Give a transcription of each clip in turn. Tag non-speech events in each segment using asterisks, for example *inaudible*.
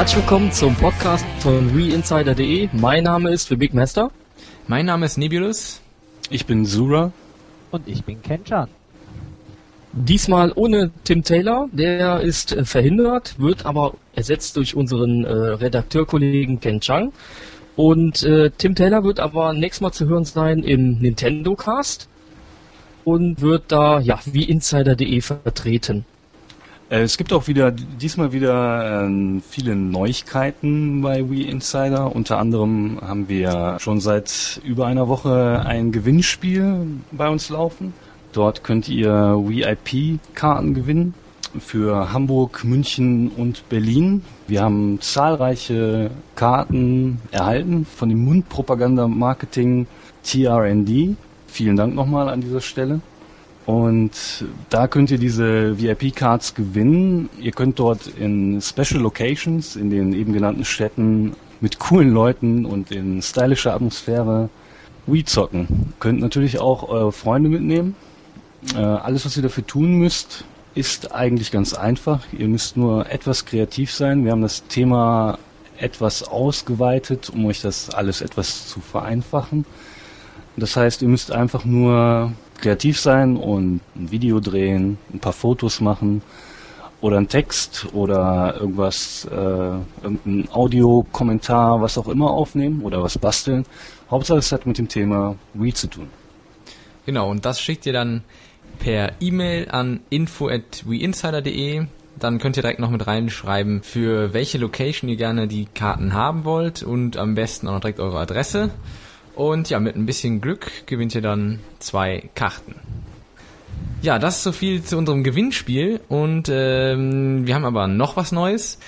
Herzlich willkommen zum Podcast von WeInsider.de. Mein Name ist The Big Master. Mein Name ist Nebulus. Ich bin Zura. Und ich bin Kenchan. Diesmal ohne Tim Taylor, der ist äh, verhindert, wird aber ersetzt durch unseren äh, Redakteurkollegen Ken Chang. Und äh, Tim Taylor wird aber nächstes Mal zu hören sein im Nintendo Cast und wird da ja wie Insider.de vertreten. Äh, es gibt auch wieder diesmal wieder äh, viele Neuigkeiten bei We Insider. Unter anderem haben wir schon seit über einer Woche ein Gewinnspiel bei uns laufen. Dort könnt ihr VIP-Karten gewinnen für Hamburg, München und Berlin. Wir haben zahlreiche Karten erhalten von dem Mundpropaganda-Marketing TRND. Vielen Dank nochmal an dieser Stelle. Und da könnt ihr diese VIP-Cards gewinnen. Ihr könnt dort in Special Locations, in den eben genannten Städten, mit coolen Leuten und in stylischer Atmosphäre Wii zocken. Könnt natürlich auch eure Freunde mitnehmen. Äh, alles, was ihr dafür tun müsst, ist eigentlich ganz einfach. Ihr müsst nur etwas kreativ sein. Wir haben das Thema etwas ausgeweitet, um euch das alles etwas zu vereinfachen. Das heißt, ihr müsst einfach nur kreativ sein und ein Video drehen, ein paar Fotos machen oder einen Text oder irgendwas, äh, irgendein Audiokommentar, was auch immer aufnehmen oder was basteln. Hauptsache es hat mit dem Thema Wii zu tun. Genau, und das schickt ihr dann per E-Mail an info@weinsider.de. Dann könnt ihr direkt noch mit reinschreiben, für welche Location ihr gerne die Karten haben wollt und am besten auch noch direkt eure Adresse. Und ja, mit ein bisschen Glück gewinnt ihr dann zwei Karten. Ja, das ist so viel zu unserem Gewinnspiel. Und ähm, wir haben aber noch was Neues,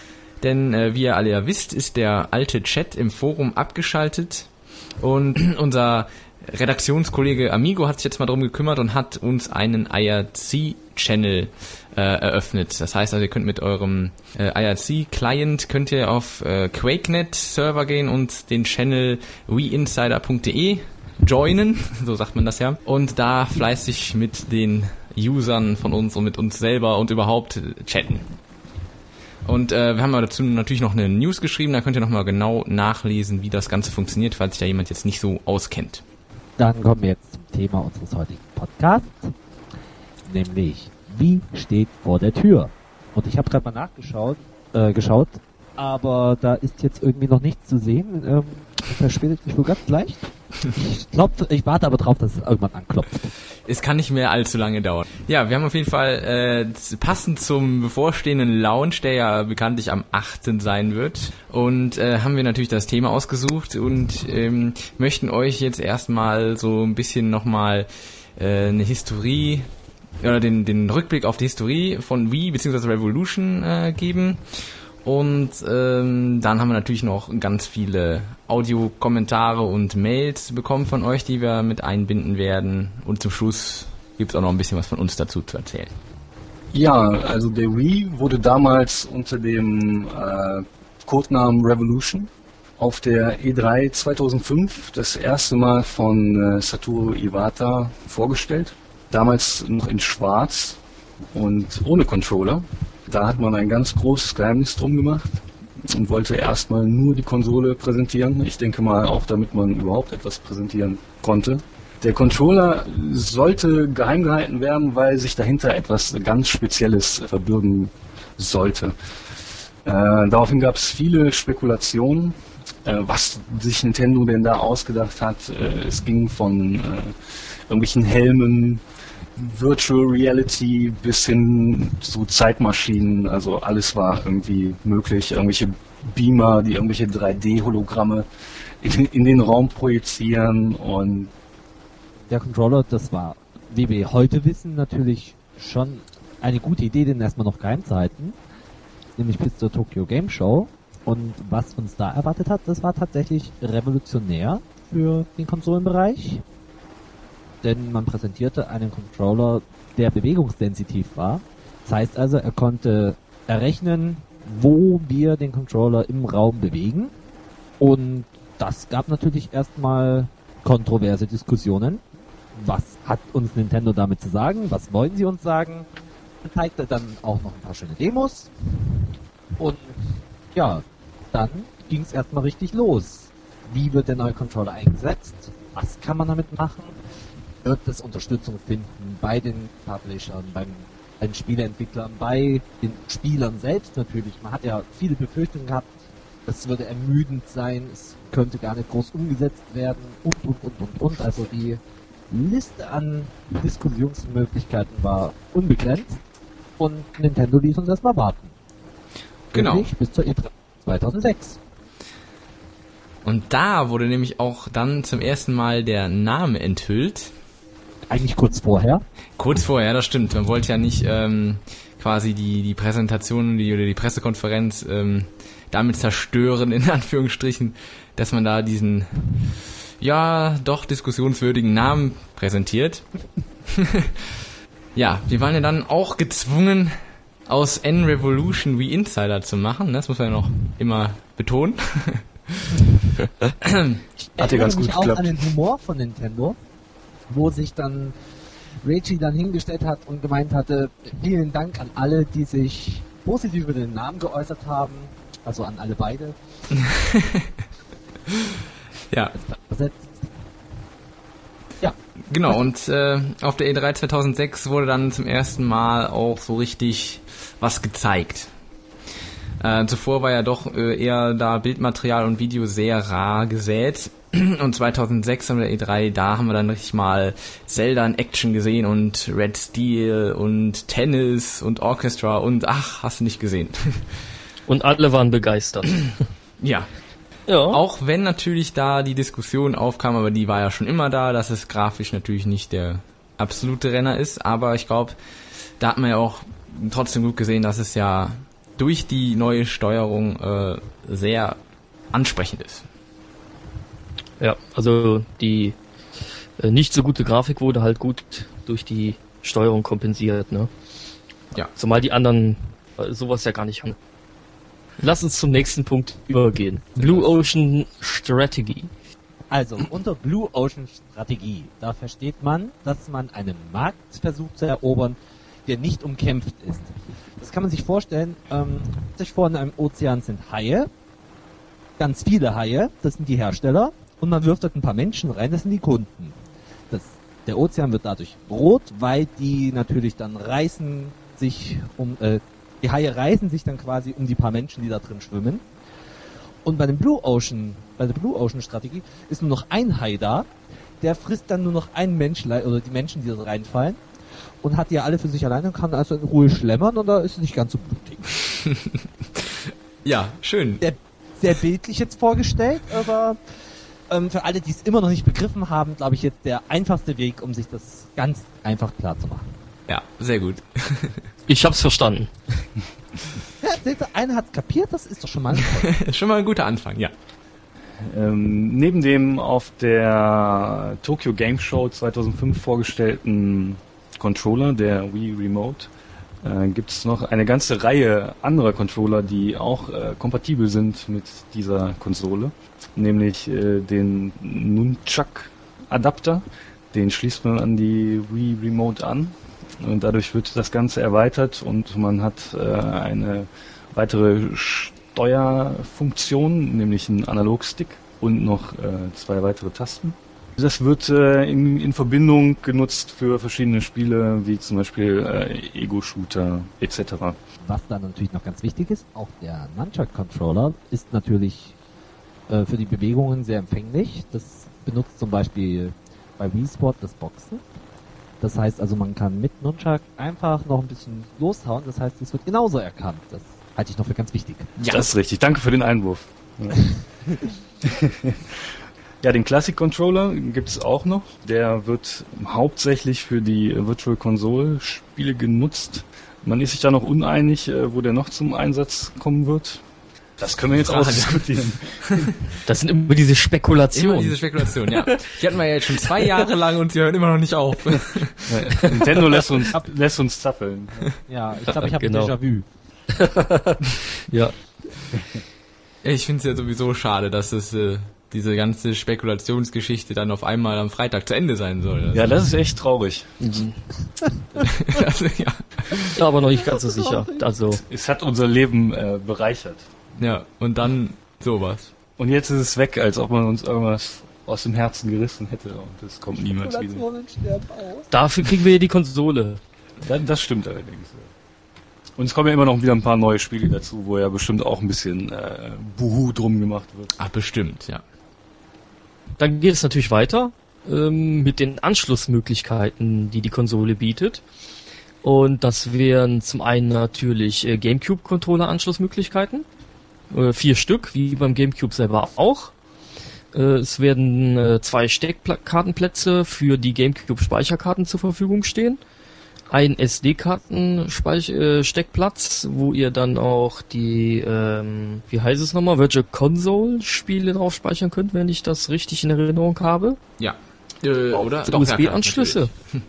denn äh, wie ihr alle ja wisst, ist der alte Chat im Forum abgeschaltet. Und *clears throat* unser Redaktionskollege Amigo hat sich jetzt mal drum gekümmert und hat uns einen IRC-Channel äh, eröffnet. Das heißt also, ihr könnt mit eurem äh, IRC-Client könnt ihr auf äh, QuakeNet-Server gehen und den Channel weinsider.de joinen, *laughs* so sagt man das ja, und da fleißig mit den Usern von uns und mit uns selber und überhaupt chatten. Und äh, wir haben dazu natürlich noch eine News geschrieben, da könnt ihr nochmal genau nachlesen, wie das Ganze funktioniert, falls sich da jemand jetzt nicht so auskennt. Dann kommen wir jetzt zum Thema unseres heutigen Podcasts, nämlich wie steht vor der Tür? Und ich habe gerade mal nachgeschaut, äh, geschaut, aber da ist jetzt irgendwie noch nichts zu sehen. Ähm, verspätet sich wohl ganz leicht. Ich, klopf, ich warte aber drauf, dass es irgendwann anklopft. Es kann nicht mehr allzu lange dauern. Ja, wir haben auf jeden Fall äh, passend zum bevorstehenden Launch, der ja bekanntlich am 8. sein wird, und äh, haben wir natürlich das Thema ausgesucht und ähm, möchten euch jetzt erstmal so ein bisschen nochmal äh, eine Historie oder den, den Rückblick auf die Historie von Wii bzw. Revolution äh, geben. Und ähm, dann haben wir natürlich noch ganz viele Audiokommentare und Mails bekommen von euch, die wir mit einbinden werden. Und zum Schluss gibt es auch noch ein bisschen was von uns dazu zu erzählen. Ja, also der Wii wurde damals unter dem äh, Codenamen Revolution auf der E3 2005 das erste Mal von äh, Satoru Iwata vorgestellt. Damals noch in schwarz und ohne Controller. Da hat man ein ganz großes Geheimnis drum gemacht und wollte erstmal nur die Konsole präsentieren. Ich denke mal auch, damit man überhaupt etwas präsentieren konnte. Der Controller sollte geheim gehalten werden, weil sich dahinter etwas ganz Spezielles verbürgen sollte. Äh, daraufhin gab es viele Spekulationen, äh, was sich Nintendo denn da ausgedacht hat. Äh, es ging von äh, irgendwelchen Helmen, Virtual Reality bis hin zu Zeitmaschinen, also alles war irgendwie möglich. Irgendwelche Beamer, die irgendwelche 3D-Hologramme in, in, den Raum projizieren und der Controller, das war, wie wir heute wissen, natürlich schon eine gute Idee, den erstmal noch geheim zu halten, nämlich bis zur Tokyo Game Show. Und was uns da erwartet hat, das war tatsächlich revolutionär für den Konsolenbereich denn man präsentierte einen Controller, der bewegungssensitiv war. Das heißt also, er konnte errechnen, wo wir den Controller im Raum bewegen. Und das gab natürlich erstmal kontroverse Diskussionen. Was hat uns Nintendo damit zu sagen? Was wollen sie uns sagen? Er zeigte dann auch noch ein paar schöne Demos. Und ja, dann ging es erstmal richtig los. Wie wird der neue Controller eingesetzt? Was kann man damit machen? Wird es Unterstützung finden bei den Publishern, beim, bei den Spieleentwicklern, bei den Spielern selbst natürlich? Man hat ja viele Befürchtungen gehabt, es würde ermüdend sein, es könnte gar nicht groß umgesetzt werden und und und und und. Also die Liste an Diskussionsmöglichkeiten war unbegrenzt und Nintendo ließ uns erstmal warten. Genau. Nämlich Bis zur E3 2006. Und da wurde nämlich auch dann zum ersten Mal der Name enthüllt. Eigentlich kurz vorher. Kurz vorher, das stimmt. Man wollte ja nicht ähm, quasi die, die Präsentation die, oder die Pressekonferenz ähm, damit zerstören, in *laughs* Anführungsstrichen, dass man da diesen, ja, doch diskussionswürdigen Namen präsentiert. *laughs* ja, wir waren ja dann auch gezwungen, aus N-Revolution wie Insider zu machen. ne? Das muss man ja noch immer betonen. Ich *laughs* *clears throat* Hat dir ganz gut mich auch geklappt. an den Humor von Nintendo, wo sich dann Reggie dann hingestellt hat und gemeint hatte, vielen Dank an alle, die sich positiv über den Namen geäußert haben, also an alle beide. *laughs* ja, Versetzt. Genau, und äh, auf der E3 2006 wurde dann zum ersten Mal auch so richtig was gezeigt. Äh, zuvor war ja doch äh, eher da Bildmaterial und Video sehr rar gesät. Und 2006 haben wir E3, da haben wir dann richtig mal Zelda in Action gesehen und Red Steel und Tennis und Orchestra und ach, hast du nicht gesehen. *laughs* Und alle waren begeistert. *clears throat* ja, Ja. Auch wenn natürlich da die Diskussion aufkam, aber die war ja schon immer da, dass es grafisch natürlich nicht der absolute Renner ist. Aber ich glaube, da hat man ja auch trotzdem gut gesehen, dass es ja durch die neue Steuerung äh, sehr ansprechend ist. Ja, also die äh, nicht so gute Grafik wurde halt gut durch die Steuerung kompensiert, ne? Ja. Zumal die anderen äh, sowas ja gar nicht haben. Lass uns zum nächsten Punkt übergehen. Blue Ocean Strategy. Also, unter Blue Ocean Strategie, da versteht man, dass man einen Markt versucht zu erobern, der nicht umkämpft ist. Das kann man sich vorstellen, ähm, sich vor in einem Ozean sind Haie, ganz viele Haie, das sind die Hersteller, und man wirft dort ein paar Menschen rein, das sind die Kunden. Das, der Ozean wird dadurch rot, weil die natürlich dann reißen sich um, äh, die Haie reißen sich dann quasi um die paar Menschen, die da drin schwimmen. Und bei dem Blue Ocean, bei der Blue Ocean Strategie ist nur noch ein Hai da, der frisst dann nur noch einen Mensch oder die Menschen, die da reinfallen und hat die ja alle für sich alleine und kann also in Ruhe schlemmern und da ist es nicht ganz so blutig. *laughs* Ja, schön. Sehr, sehr bildlich jetzt vorgestellt, aber ähm, für alle, die es immer noch nicht begriffen haben, glaube ich jetzt der einfachste Weg, um sich das ganz einfach klar zu machen. Ja, sehr gut. *laughs* Ich hab's verstanden. Ja, seht ihr, einer hat kapiert, das ist doch schon mal ein. *laughs* Schon mal ein guter Anfang, ja. Ähm, neben dem auf der Tokyo Game Show 2005 vorgestellten Controller, der Wii Remote, äh, gibt es noch eine ganze Reihe anderer Controller, die auch äh, kompatibel sind mit dieser Konsole, nämlich äh, den Nunchuck Adapter, den schließt man an die Wii Remote an und dadurch wird das Ganze erweitert und man hat äh, eine weitere Steuerfunktion, nämlich einen Analogstick und noch äh, zwei weitere Tasten. Das wird äh, in, in Verbindung genutzt für verschiedene Spiele, wie zum Beispiel äh, Ego-Shooter etc. Was dann natürlich noch ganz wichtig ist, auch der Nunchuck-Controller ist natürlich äh, für die Bewegungen sehr empfänglich. Das benutzt zum Beispiel bei Wii Sport das Boxen. Das heißt also, man kann mit Nunchuck einfach noch ein bisschen loshauen. Das heißt, es wird genauso erkannt. Das halte ich noch für ganz wichtig. Ja, Das ist richtig. Danke für den Einwurf. Ja, ja *laughs* den Classic Controller gibt's auch noch. Der wird hauptsächlich für die Virtual Console Spiele genutzt. Man ist sich da noch uneinig, äh, wo der noch zum Einsatz kommen wird. Das können wir jetzt Frage. ausdiskutieren. *laughs* Das sind immer diese Immer Spekulationen. diese Spekulation, ja. Die hatten wir ja jetzt schon zwei Jahre lang und sie hören immer noch nicht auf. Nintendo lässt uns, lässt uns zappeln. Ja, ich glaube, ich habe Genau. Déjà-vu. *laughs* ja. Ich finde es ja sowieso schade, dass es äh, diese ganze Spekulationsgeschichte dann auf einmal am Freitag zu Ende sein soll. Ja, das ist echt traurig. *laughs* also, ja. ja, aber noch nicht ganz so sicher. Also, Es hat unser Leben äh, bereichert. Ja, und dann Sowas. Und jetzt ist es weg, als ob man uns irgendwas aus dem Herzen gerissen hätte und es kommt niemals wieder. Dafür kriegen wir ja die Konsole. Das, stimmt allerdings. Und es kommen ja immer noch wieder ein paar neue Spiele dazu, wo ja bestimmt auch ein bisschen äh, Buhu drum gemacht wird. Ach, bestimmt, ja. Dann geht es natürlich weiter ähm, mit den Anschlussmöglichkeiten, die die Konsole bietet. Und das wären zum einen natürlich äh, GameCube-Controller-Anschlussmöglichkeiten. Äh, vier Stück, wie beim GameCube selber auch. Äh, es werden äh, zwei Steckkartenplätze für die GameCube-Speicherkarten zur Verfügung stehen. Ein SD-Karten-Steckplatz, wo ihr dann auch die, ähm, wie heißt es nochmal, Virtual Console-Spiele drauf speichern könnt, wenn ich das richtig in Erinnerung habe. Ja. Äh, oder? USB-Anschlüsse. *laughs*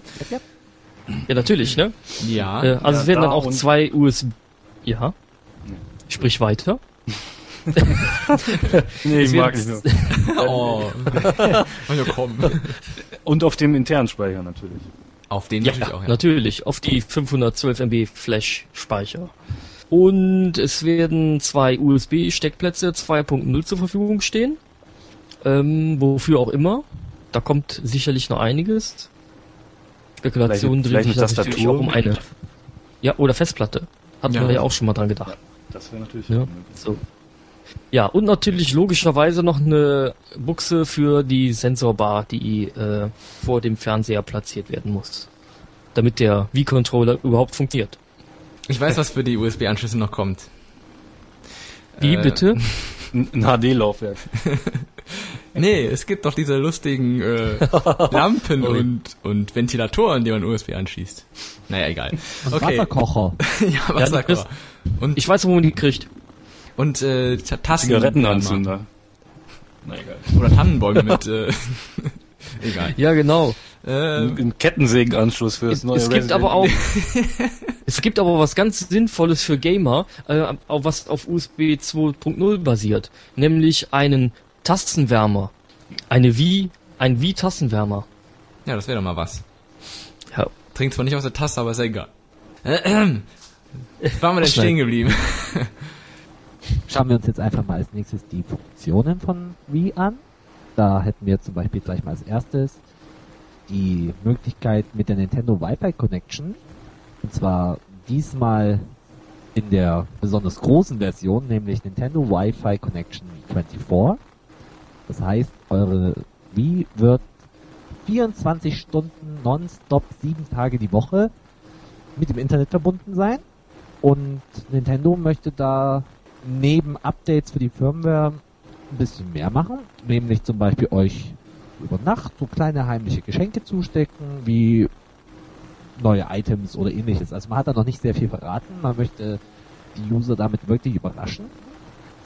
Ja, natürlich, ne? Ja. Äh, also Ja, es werden dann da auch und- zwei USB... Ja? Sprich weiter. *laughs* Nee, ich mag nicht nur. *laughs* oh. *laughs* ja, komm. Und auf dem internen Speicher natürlich. Auf den Ja, natürlich auch, ja. natürlich. Auf die 512 MB Flash-Speicher. Und es werden zwei USB-Steckplätze 2.0 zur Verfügung stehen. Ähm, wofür auch immer. Da kommt sicherlich noch einiges. Spekulationen drehen sich natürlich auch um Tastatur. eine. Ja, oder Festplatte. Hatten Ja. wir ja auch schon mal dran gedacht. Das wäre natürlich Ja. So. Ja, und natürlich logischerweise noch eine Buchse für die Sensorbar, die äh, vor dem Fernseher platziert werden muss. Damit der Wii-Controller überhaupt funktioniert. Ich weiß, was für die USB-Anschlüsse noch kommt. Wie Äh, bitte? *laughs* Ein HD-Laufwerk. *laughs* Nee, es gibt doch diese lustigen äh, *laughs* Lampen und, und Ventilatoren, die man USB anschließt. Naja, egal. Okay. Wasserkocher. ja, Wasserkocher. das- Und, Ich weiß, wo man die kriegt. und äh, Ta- Tassen. Zigarettenanzünder. Na egal. Oder Tannenbäume *laughs* mit, äh, *laughs* egal. Ja, genau. Äh, Ein, Kettensägenanschluss für das Es, neue es gibt aber auch, *laughs* es gibt aber was ganz Sinnvolles für Gamer, äh, auf was auf USB 2.0 basiert, nämlich einen Tastenwärmer, eine Wii, ein Wii Tastenwärmer. ja, das wäre doch mal was. Ja. Trinkt zwar nicht aus der Tasse, aber ist ja egal. Waren wir denn stehen geblieben? *laughs* Schauen wir uns jetzt einfach mal als nächstes die Funktionen von Wii an. Da hätten wir zum Beispiel gleich mal als erstes die Möglichkeit mit der Nintendo Wi-Fi Connection. Und zwar diesmal in der besonders großen Version, nämlich Nintendo Wi-Fi Connection 24. Das heißt, eure Wii wird 24 Stunden nonstop, sieben Tage die Woche mit dem Internet verbunden sein. Und Nintendo möchte da neben Updates für die Firmware ein bisschen mehr machen, nämlich zum Beispiel euch über Nacht so kleine heimliche Geschenke zustecken, wie neue Items oder ähnliches. Also man hat da noch nicht sehr viel verraten, man möchte die User damit wirklich überraschen.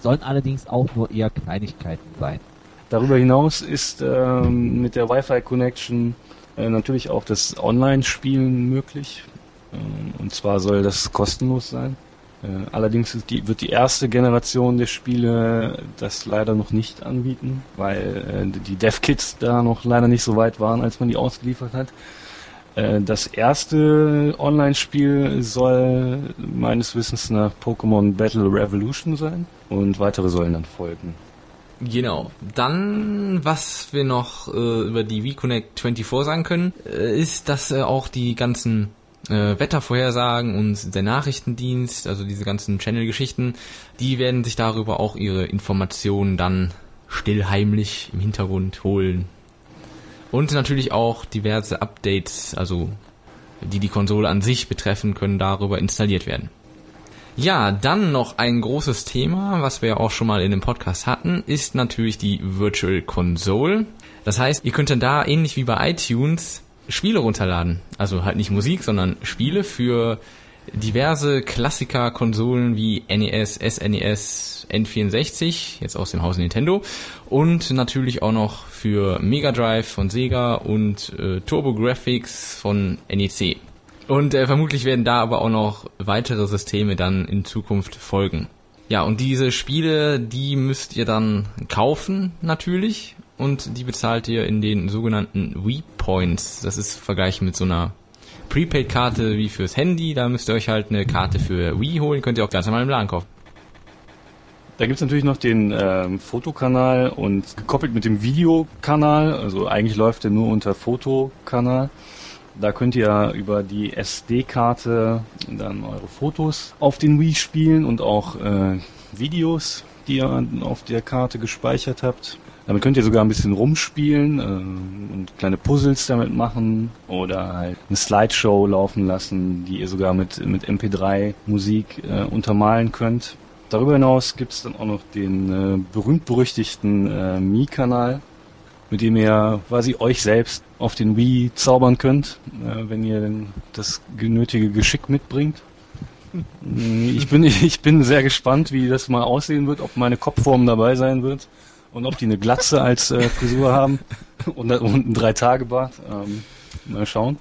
Sollen allerdings auch nur eher Kleinigkeiten sein. Darüber hinaus ist ähm, mit der Wi-Fi Connection äh, natürlich auch das Online-Spielen möglich. Ähm, und zwar soll das kostenlos sein. Äh, allerdings wird die erste Generation der Spiele das leider noch nicht anbieten, weil äh, die Dev-Kits da noch leider nicht so weit waren, als man die ausgeliefert hat. Äh, das erste Online-Spiel soll meines Wissens nach Pokémon Battle Revolution sein und weitere sollen dann folgen. Genau. Dann, was wir noch äh, über die WeConnect 24 sagen können, äh, ist, dass äh, auch die ganzen äh, Wettervorhersagen und der Nachrichtendienst, also diese ganzen Channel-Geschichten, die werden sich darüber auch ihre Informationen dann stillheimlich im Hintergrund holen. Und natürlich auch diverse Updates, also die die Konsole an sich betreffen, können darüber installiert werden. Ja, dann noch ein großes Thema, was wir auch schon mal in dem Podcast hatten, ist natürlich die Virtual Console. Das heißt, ihr könnt dann da ähnlich wie bei iTunes Spiele runterladen. Also halt nicht Musik, sondern Spiele für diverse Klassiker-Konsolen wie NES, SNES, N64, jetzt aus dem Hause Nintendo. Und natürlich auch noch für Mega Drive von Sega und äh, TurboGrafx von NEC. Und äh, vermutlich werden da aber auch noch weitere Systeme dann in Zukunft folgen. Ja, und diese Spiele, die müsst ihr dann kaufen natürlich und die bezahlt ihr in den sogenannten Wii Points. Das ist vergleichen mit so einer Prepaid-Karte wie fürs Handy. Da müsst ihr euch halt eine Karte für Wii holen, könnt ihr auch ganz normal im Laden kaufen. Da gibt's natürlich noch den ähm, Fotokanal und gekoppelt mit dem Videokanal. Also eigentlich läuft der nur unter Fotokanal. Da könnt ihr über die SD-Karte dann eure Fotos auf den Wii spielen und auch äh, Videos, die ihr auf der Karte gespeichert habt. Damit könnt ihr sogar ein bisschen rumspielen äh, und kleine Puzzles damit machen oder halt eine Slideshow laufen lassen, die ihr sogar mit, mit MP3-Musik äh, untermalen könnt. Darüber hinaus gibt es dann auch noch den äh, berühmt-berüchtigten äh, Mi-Kanal, mit dem ihr quasi euch selbst auf den Wii zaubern könnt, äh, wenn ihr denn das genötige Geschick mitbringt. *laughs* Ich bin, ich bin sehr gespannt, wie das mal aussehen wird, ob meine Kopfform dabei sein wird und ob die eine Glatze als äh, Frisur haben und, und ein Drei-Tage-Bart. Ähm, mal schauen.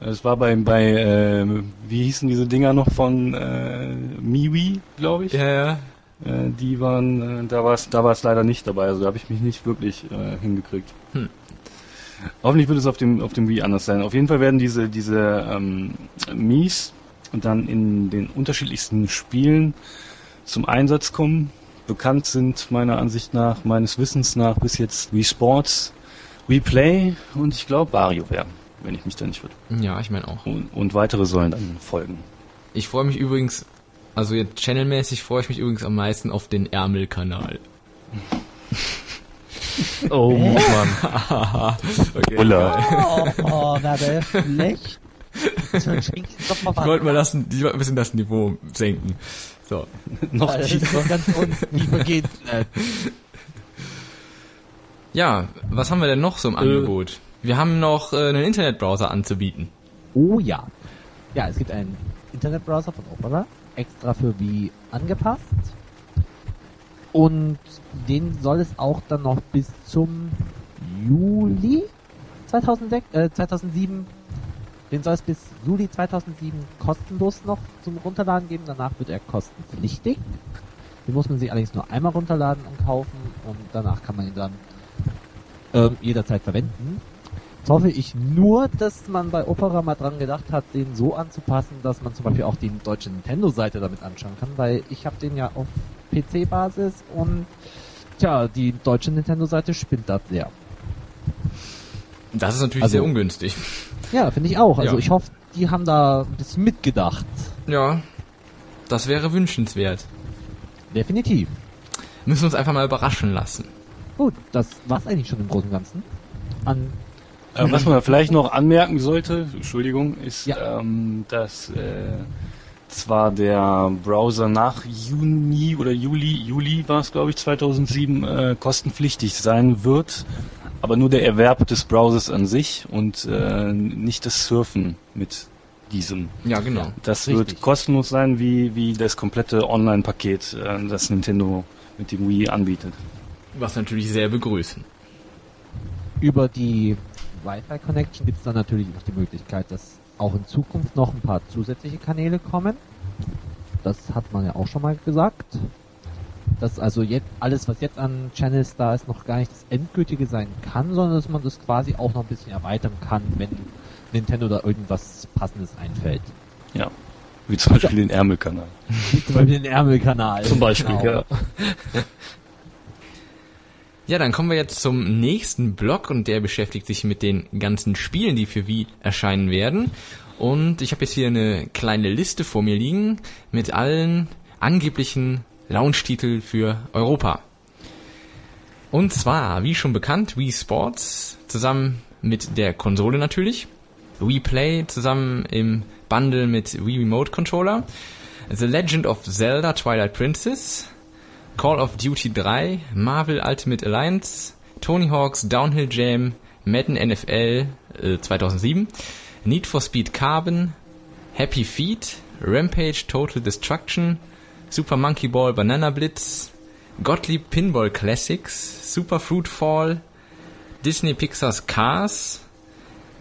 Es war bei, bei äh, wie hießen diese Dinger noch von äh, Miwi, glaube ich. Ja, ja. Äh, die waren, äh, da war es da war's leider nicht dabei, also da habe ich mich nicht wirklich äh, hingekriegt. Hm. Hoffentlich wird es auf dem, auf dem Wii anders sein. Auf jeden Fall werden diese, diese ähm, Mies dann in den unterschiedlichsten Spielen zum Einsatz kommen. Bekannt sind meiner Ansicht nach, meines Wissens nach bis jetzt Wii Sports, Wii Play und ich glaube WarioWare wenn ich mich da nicht würde. Ja, ich meine auch. Und, und, weitere sollen dann folgen. Ich freue mich übrigens, also jetzt channelmäßig freue ich mich übrigens am meisten auf den Ärmelkanal. *laughs* oh Mann. *laughs* okay, oh, oh, na, der schlecht. *laughs* Ich wollte mal das, ich wollte ein bisschen das Niveau senken. So. *laughs* Noch tiefer. ganz unten. Tiefer geht's *laughs* nicht. Ja, was haben wir denn noch so im äh, Angebot? Wir haben noch äh, einen Internetbrowser anzubieten. Oh ja. Ja, es gibt einen Internetbrowser von Opera, extra für Wii angepasst. Und den soll es auch dann noch bis zum Juli 2006, äh, 2007, den soll es bis Juli 2007 kostenlos noch zum Runterladen geben. Danach wird er kostenpflichtig. Den muss man sich allerdings nur einmal runterladen und kaufen und danach kann man ihn dann ähm, jederzeit verwenden. Jetzt hoffe ich nur, dass man bei Opera mal dran gedacht hat, den so anzupassen, dass man zum Beispiel auch die deutsche Nintendo-Seite damit anschauen kann, weil ich habe den ja auf PC-Basis und tja, die deutsche Nintendo-Seite spinnt das sehr. Das ist natürlich also, sehr ungünstig. Ja, finde ich auch. Also ja. ich hoffe, die haben da ein bisschen mitgedacht. Ja, das wäre wünschenswert. Definitiv. Müssen wir uns einfach mal überraschen lassen. Gut, das war's eigentlich schon im Großen und Ganzen. An äh, was man vielleicht noch anmerken sollte, Entschuldigung, ist, ja. ähm, dass äh, zwar der Browser nach Juni oder Juli, Juli war es glaube ich 2007, äh, kostenpflichtig sein wird, aber nur der Erwerb des Browsers an sich und äh, nicht das Surfen mit diesem. Ja, genau. Das Richtig. wird kostenlos sein, wie, wie das komplette Online-Paket, äh, das Nintendo mit dem Wii anbietet. Was natürlich sehr begrüßen. Über die Wi-Fi-Connection gibt es dann natürlich noch die Möglichkeit, dass auch in Zukunft noch ein paar zusätzliche Kanäle kommen. Das hat man ja auch schon mal gesagt. Dass also jetzt alles, was jetzt an Channels da ist, noch gar nicht das endgültige sein kann, sondern dass man das quasi auch noch ein bisschen erweitern kann, wenn Nintendo da irgendwas passendes einfällt. Ja. Wie zum Beispiel ja. den Ärmelkanal. *laughs* Wie zum Beispiel den Ärmelkanal. Zum Beispiel, genau. ja. Ja, dann kommen wir jetzt zum nächsten Block und der beschäftigt sich mit den ganzen Spielen, die für Wii erscheinen werden. Und ich habe jetzt hier eine kleine Liste vor mir liegen mit allen angeblichen Launch-Titel für Europa. Und zwar, wie schon bekannt, Wii Sports zusammen mit der Konsole natürlich. Wii Play zusammen im Bundle mit Wii Remote Controller. The Legend of Zelda Twilight Princess. Call of Duty 3, Marvel Ultimate Alliance, Tony Hawk's Downhill Jam, Madden NFL äh, 2007, Need for Speed Carbon, Happy Feet, Rampage Total Destruction, Super Monkey Ball Banana Blitz, Gottlieb Pinball Classics, Super Fruit Fall, Disney Pixar's Cars,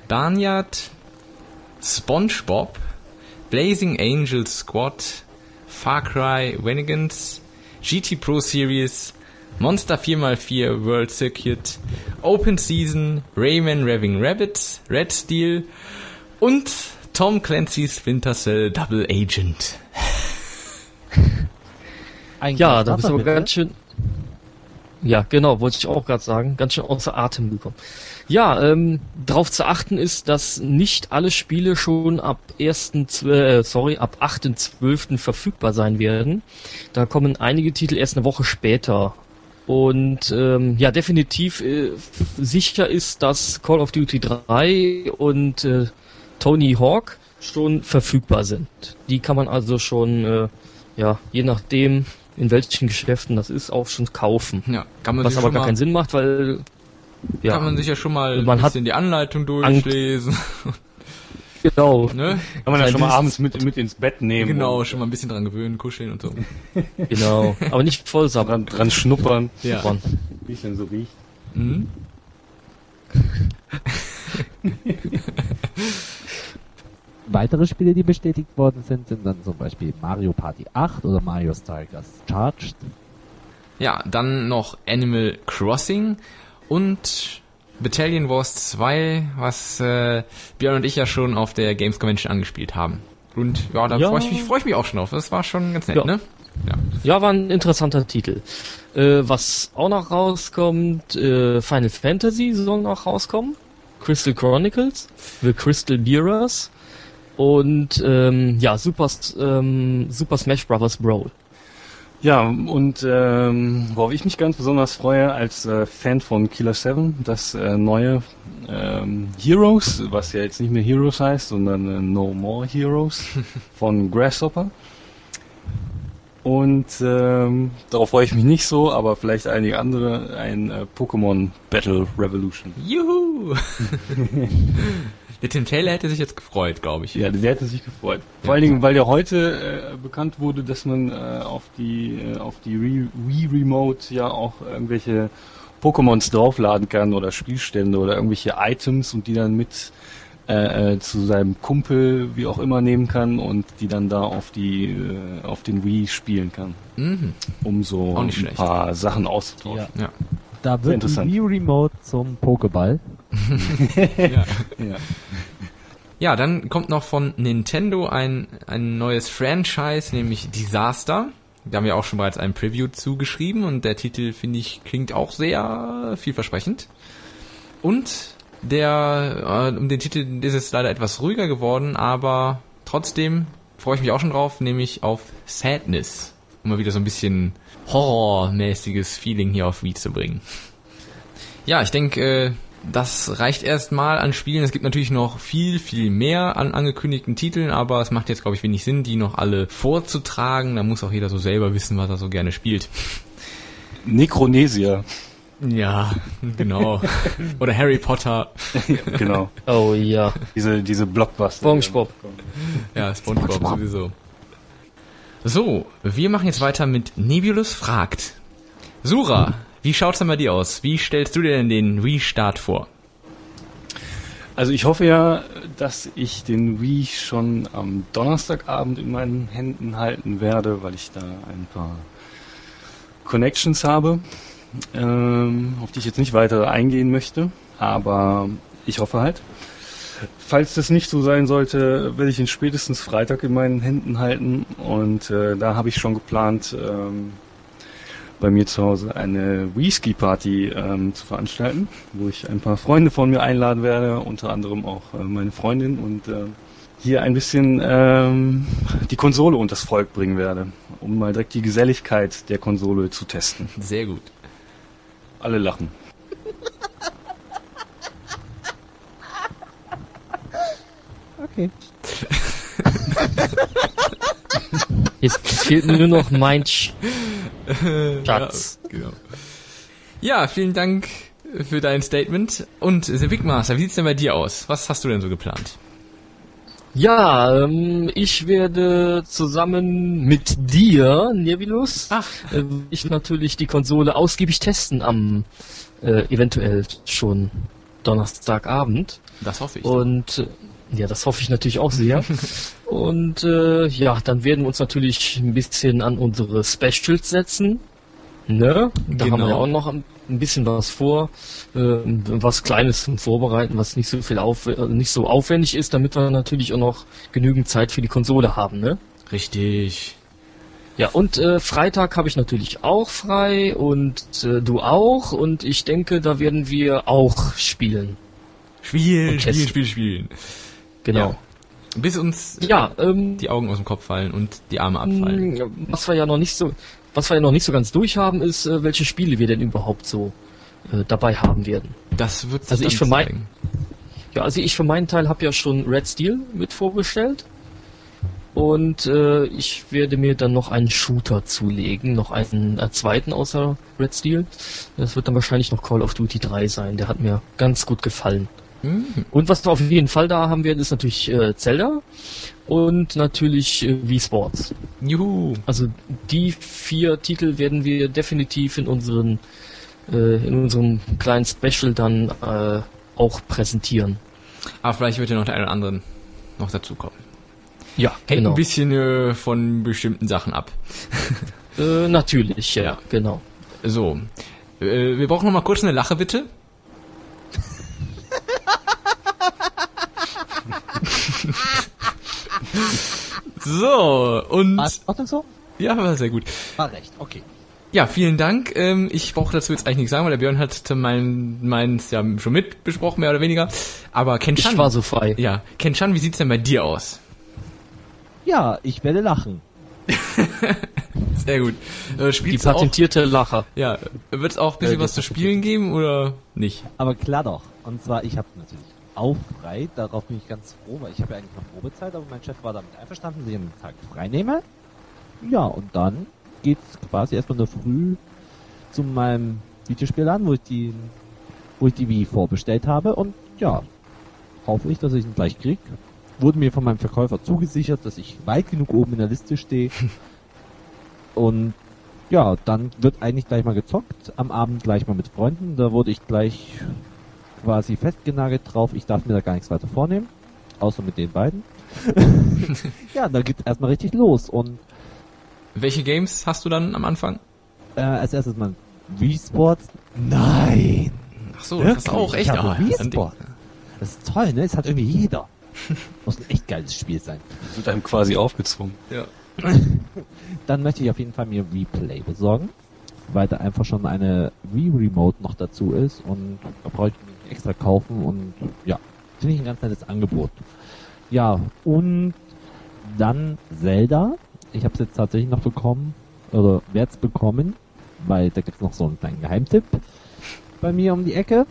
Barnyard, SpongeBob, Blazing Angel Squad, Far Cry Renegades, GT Pro Series, Monster 4x4 World Circuit, Open Season, Rayman Raving Rabbits, Red Steel und Tom Clancy's Winter Cell Double Agent. Eigentlich Ja, da bist du aber bitte? ganz schön. Ja, genau, wollte ich auch gerade sagen. Ganz schön außer Atem gekommen. Ja, ähm, darauf zu achten ist, dass nicht alle Spiele schon ab 1. Zwe- äh, sorry, ab 8.12. verfügbar sein werden. Da kommen einige Titel erst eine Woche später. Und ähm, ja, definitiv äh, sicher ist, dass Call of Duty 3 und äh, Tony Hawk schon verfügbar sind. Die kann man also schon, äh, ja, je nachdem, in welchen Geschäften das ist, auch schon kaufen. Ja, kann man Was aber gar keinen Sinn macht, weil ja, kann man sich ja schon mal Man ein hat bisschen die Anleitung durchlesen. *laughs* genau, ne? Kann man ja schon mal abends mit, mit ins Bett nehmen. Genau, schon mal ein bisschen dran gewöhnen, kuscheln und so. *laughs* genau, aber nicht voll dran, dran schnuppern, Ja. Es denn so riecht. Mhm. *laughs* Weitere Spiele, die bestätigt worden sind, sind dann zum Beispiel Mario Party 8 oder Mario Strikers Charged. Ja, dann noch Animal Crossing und Battalion Wars 2, was äh, Björn und ich ja schon auf der Games Convention angespielt haben. Und ja, da Ja. freue ich, mich, freu ich mich auch schon auf. Das war schon ganz nett, Ja. ne? Ja. Ja, war ein interessanter Titel. Äh, was auch noch rauskommt, äh, Final Fantasy soll noch rauskommen. Crystal Chronicles, The Crystal Bearers und ähm, ja, Super, ähm, Super Smash Bros. Brawl. Ja, und ähm, worauf ich mich ganz besonders freue als äh, Fan von Killer 7, das äh, neue ähm, Heroes, was ja jetzt nicht mehr Heroes heißt, sondern äh, No More Heroes *laughs* von Grasshopper. Und ähm, darauf freue ich mich nicht so, aber vielleicht einige andere, ein äh, Pokémon Battle Revolution. Juhu! *laughs* *laughs* der Tim Taylor hätte sich jetzt gefreut, glaube ich. Ja, der hätte sich gefreut. Vor allen Dingen, weil ja heute äh, bekannt wurde, dass man äh, auf die äh, auf die Re Wii Remote ja auch irgendwelche Pokémons draufladen kann oder Spielstände oder irgendwelche Items und die dann mit äh, äh, zu seinem Kumpel wie auch immer nehmen kann und die dann da auf die äh, auf den Wii spielen kann, Mhm. um so ein schlecht. paar Sachen auszutauschen. Ja. Da Sehr wird die interessant. Wii Remote zum Pokéball. Ja. *laughs* Ja. Ja, dann kommt noch von Nintendo ein, ein neues Franchise, nämlich Disaster. Da haben wir auch schon bereits ein Preview zugeschrieben und der Titel, finde ich, klingt auch sehr vielversprechend. Und der, äh, um den Titel ist es leider etwas ruhiger geworden, aber trotzdem freue ich mich auch schon drauf, nämlich auf Sadness. Um mal wieder so ein bisschen horrormäßiges Feeling hier auf Wii zu bringen. Ja, ich denke, äh, das reicht erstmal an Spielen. Es gibt natürlich noch viel, viel mehr an angekündigten Titeln, aber es macht jetzt, glaube ich, wenig Sinn, die noch alle vorzutragen. Da muss auch jeder so selber wissen, was er so gerne spielt. Necronesia, Ja, genau. *laughs* Oder Harry Potter. genau. Oh ja, Diese diese Blockbuster. SpongeBob. Ja, SpongeBob sowieso. So, wir machen jetzt weiter mit Nebulus fragt. Sura, wie schaut's denn bei dir aus? Wie stellst du dir denn den Restart vor? Also ich hoffe ja, dass ich den Wii schon am Donnerstagabend in meinen Händen halten werde, weil ich da ein paar Connections habe, ähm, auf die ich jetzt nicht weiter eingehen möchte. Aber ich hoffe halt. Falls das nicht so sein sollte, werde ich ihn spätestens Freitag in meinen Händen halten. Und äh, da habe ich schon geplant, ähm, bei mir zu Hause eine Whisky-Party ähm, zu veranstalten, wo ich ein paar Freunde von mir einladen werde, unter anderem auch äh, meine Freundin und äh, hier ein bisschen ähm, die Konsole unters Volk bringen werde, um mal direkt die Geselligkeit der Konsole zu testen. Sehr gut. Alle lachen. Okay. *laughs* Jetzt fehlt nur noch mein Sch *laughs* Schatz. Ja, genau. ja, vielen Dank für dein Statement. Und The Big Master, wie sieht's denn bei dir aus? Was hast du denn so geplant? Ja, ähm, ich werde zusammen mit dir, Nebulus, Ach. äh, ich natürlich die Konsole ausgiebig testen am äh, eventuell schon Donnerstagabend. Das hoffe ich. Und äh, ja, das hoffe ich natürlich auch sehr. *laughs* Und äh, ja, dann werden wir uns natürlich ein bisschen an unsere Specials setzen. Ne? Da haben wir Genau. auch noch ein bisschen was vor, äh, was Kleines zum Vorbereiten, was nicht so viel auf, äh, nicht so aufwendig ist, damit wir natürlich auch noch genügend Zeit für die Konsole haben, ne? Richtig. Ja, und äh, Freitag habe ich natürlich auch frei und äh, du auch und ich denke, da werden wir auch spielen. Spielen, spielen, spielen, spielen. Genau. Ja. Bis uns Ja, ähm, die Augen aus dem Kopf fallen und die Arme abfallen. mh, was wir ja noch nicht so, was wir ja noch nicht so ganz durchhaben, ist, äh, welche Spiele wir denn überhaupt so äh, dabei haben werden. Das wird sich Also ich dann für mein-. Ja, also ich für meinen Teil habe ja schon Red Steel mit vorbestellt. Und äh, ich werde mir dann noch einen Shooter zulegen, noch einen äh, zweiten außer Red Steel. Das wird dann wahrscheinlich noch Call of Duty 3 sein. Der hat mir ganz gut gefallen. Mhm. Und was wir auf jeden Fall da haben werden, ist natürlich äh, Zelda und natürlich äh, Wii Sports. Juhu. Also die vier Titel werden wir definitiv in unseren äh, in unserem kleinen Special dann äh, auch präsentieren. Aber vielleicht wird ja noch der eine oder andere noch dazukommen. Ja, Hängt genau. ein bisschen äh, von bestimmten Sachen ab. *laughs* Äh, natürlich, ja, Ja. genau. So. Äh, wir brauchen noch mal kurz eine Lache, bitte. *laughs* so, und War Ordnung so? ja, war sehr gut. War recht, okay. Ja, vielen Dank. Ähm, ich brauche dazu jetzt eigentlich nichts sagen, weil der Björn hat mein meins ja schon mit besprochen, mehr oder weniger. Aber Ken-chan, Ich war so frei. ja, Ken-chan, wie sieht's denn bei dir aus? Ja, ich werde lachen. *laughs* Sehr gut. Äh, Die du auch, patentierte Lacher. ja, wird es auch ein bisschen Äh, was zu spielen geben oder nicht? Aber klar doch. Und zwar, ich habe natürlich auch frei. Darauf bin ich ganz froh, weil ich habe ja eigentlich noch Probezeit, aber mein Chef war damit einverstanden, dass ich einen Tag frei nehme. Ja, und dann geht's quasi erstmal in der Früh zu meinem Videospielladen, wo ich die, wo ich die Wii vorbestellt habe. Und ja, hoffe ich, dass ich ihn gleich krieg. Wurde mir von meinem Verkäufer zugesichert, dass ich weit genug oben in der Liste stehe. *laughs* Und ja, dann wird eigentlich gleich mal gezockt. Am Abend gleich mal mit Freunden. Da wurde ich gleich quasi festgenagelt drauf. Ich darf mir da gar nichts weiter vornehmen. Außer mit den beiden. *laughs* ja, da geht's erstmal richtig los. Und Welche Games hast du dann am Anfang? äh, als erstes mal Wii Sports. Nein! Ach so, das ist auch Ich echt. habe Ah, Wii das ist ein Ding. Sport. Das ist toll, ne? Das hat irgendwie jeder. *laughs* Muss ein echt geiles Spiel sein. Wird einem quasi aufgezwungen. Ja. *laughs* Dann möchte ich auf jeden Fall mir Replay besorgen, weil da einfach schon eine Wii Remote noch dazu ist und da brauche ich extra kaufen und ja, finde ich ein ganz nettes Angebot. Ja, und dann Zelda. Ich habe es jetzt tatsächlich noch bekommen oder werde es bekommen, weil da gibt's noch so einen kleinen Geheimtipp bei mir um die Ecke.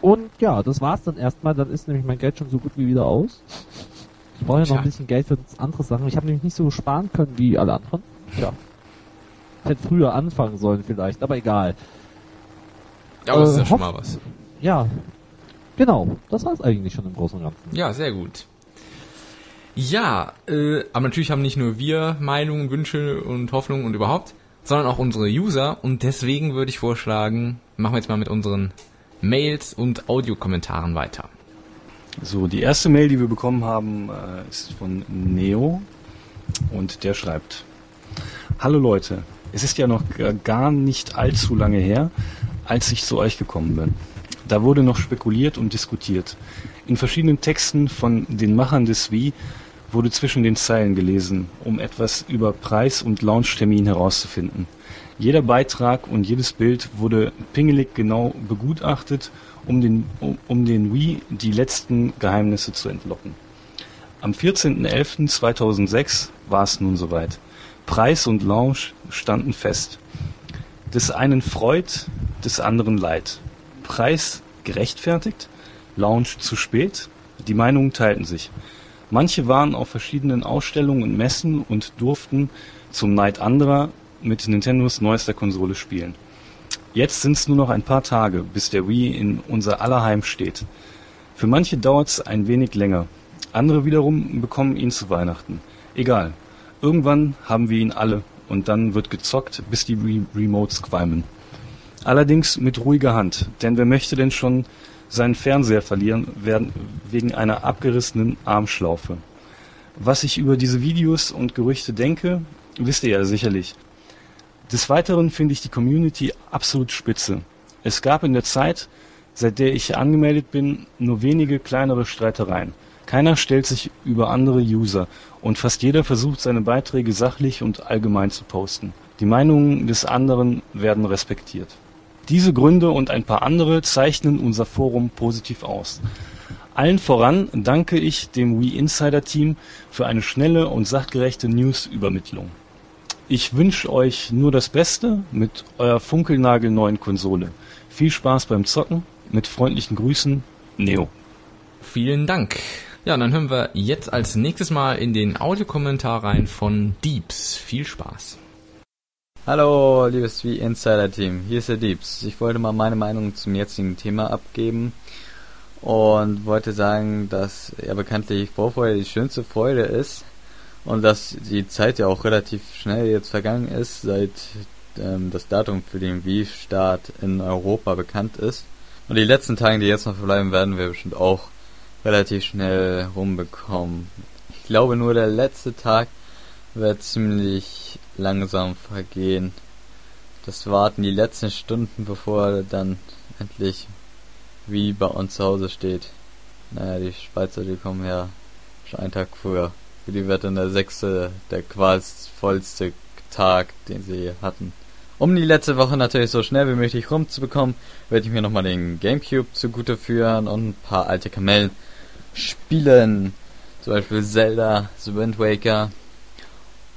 Und ja, das war's dann erstmal. Dann ist nämlich mein Geld schon so gut wie wieder aus. Ich brauche ja noch ein bisschen Geld für andere Sachen. Ich habe nämlich nicht so sparen können wie alle anderen. Ja. Ich hätte früher anfangen sollen vielleicht, aber egal. Ja, aber das ist Äh, ja schon hoff- mal was. Ja. Genau, das war's eigentlich schon im Großen und Ganzen. Ja, sehr gut. Ja, äh, aber natürlich haben nicht nur wir Meinungen, Wünsche und Hoffnungen und überhaupt, sondern auch unsere User und deswegen würde ich vorschlagen, machen wir jetzt mal mit unseren Mails und Audiokommentaren weiter. So, die erste Mail, die wir bekommen haben, äh, ist von Neo und der schreibt: Hallo Leute, es ist ja noch g- gar nicht allzu lange her, als ich zu euch gekommen bin. Da wurde noch spekuliert und diskutiert. In verschiedenen Texten von den Machern des Wii wurde zwischen den Zeilen gelesen, um etwas über Preis und Launchtermin herauszufinden. Jeder Beitrag und jedes Bild wurde pingelig genau begutachtet, um den, um, den Wii die letzten Geheimnisse zu entlocken. Am 14.11.2006 war es nun soweit. Preis und Launch standen fest. Des einen Freud, des anderen Leid. Preis gerechtfertigt, Launch zu spät. Die Meinungen teilten sich. Manche waren auf verschiedenen Ausstellungen und Messen und durften zum Neid anderer mit Nintendos neuester Konsole spielen. Jetzt sind es nur noch ein paar Tage, bis der Wii in unser aller Heim steht. Für manche dauert es ein wenig länger. Andere wiederum bekommen ihn zu Weihnachten. Egal. Irgendwann haben wir ihn alle und dann wird gezockt, bis die Re Remotes qualmen. Allerdings mit ruhiger Hand, denn wer möchte denn schon seinen Fernseher verlieren wegen einer abgerissenen Armschlaufe? Was ich über diese Videos und Gerüchte denke, wisst ihr ja sicherlich. Des Weiteren finde ich die Community absolut spitze. Es gab in der Zeit, seit der ich angemeldet bin, nur wenige kleinere Streitereien. Keiner stellt sich über andere User und fast jeder versucht seine Beiträge sachlich und allgemein zu posten. Die Meinungen des anderen werden respektiert. Diese Gründe und ein paar andere zeichnen unser Forum positiv aus. Allen voran danke ich dem WeInsider-Team für eine schnelle und sachgerechte News-Übermittlung. Ich wünsche euch nur das Beste mit eurer funkelnagelneuen Konsole. Viel Spaß beim Zocken. Mit freundlichen Grüßen, Neo. Vielen Dank. Ja, dann hören wir jetzt als nächstes Mal in den Audiokommentar rein von Deeps. Viel Spaß. Hallo, liebes wie Insider Team. Hier ist der Deeps. Ich wollte mal meine Meinung zum jetzigen Thema abgeben und wollte sagen, dass ja bekanntlich Vorfreude die schönste Freude ist und dass die Zeit ja auch relativ schnell jetzt vergangen ist, seit ähm, das Datum für den Wii-Start in Europa bekannt ist. Und die letzten Tage, die jetzt noch verbleiben, werden wir bestimmt auch relativ schnell rumbekommen. Ich glaube nur der letzte Tag wird ziemlich langsam vergehen. Das warten die letzten Stunden, bevor dann endlich wie bei uns zu Hause steht. Naja, die Schweizer, die kommen ja schon einen Tag früher. Für die wird dann der sechste, der qualvollste Tag, den sie hatten. Um die letzte Woche natürlich so schnell wie möglich rumzubekommen, werde ich mir nochmal den Gamecube zugute führen und ein paar alte Kamellen spielen. Zum Beispiel Zelda, The Wind Waker.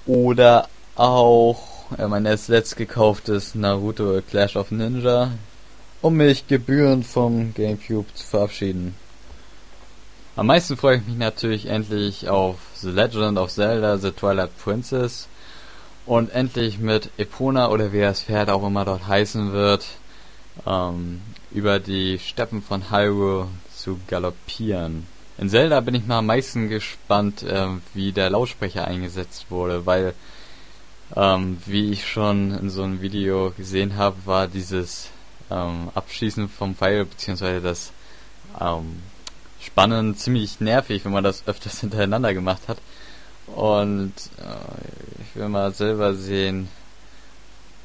Oder auch äh, mein erst letzt gekauftes Naruto Clash of Ninja. Um mich gebührend vom Gamecube zu verabschieden. Am meisten freue ich mich natürlich endlich auf The Legend of Zelda, The Twilight Princess. Und endlich mit Epona oder wie das Pferd auch immer dort heißen wird, ähm, über die Steppen von Hyrule zu galoppieren. In Zelda bin ich mal am meisten gespannt, äh, wie der Lautsprecher eingesetzt wurde, weil, ähm, wie ich schon in so einem Video gesehen habe, war dieses ähm, Abschießen vom Pfeil beziehungsweise das ähm, Spannen ziemlich nervig, wenn man das öfters *laughs* hintereinander gemacht hat. Und äh, ich will mal selber sehen,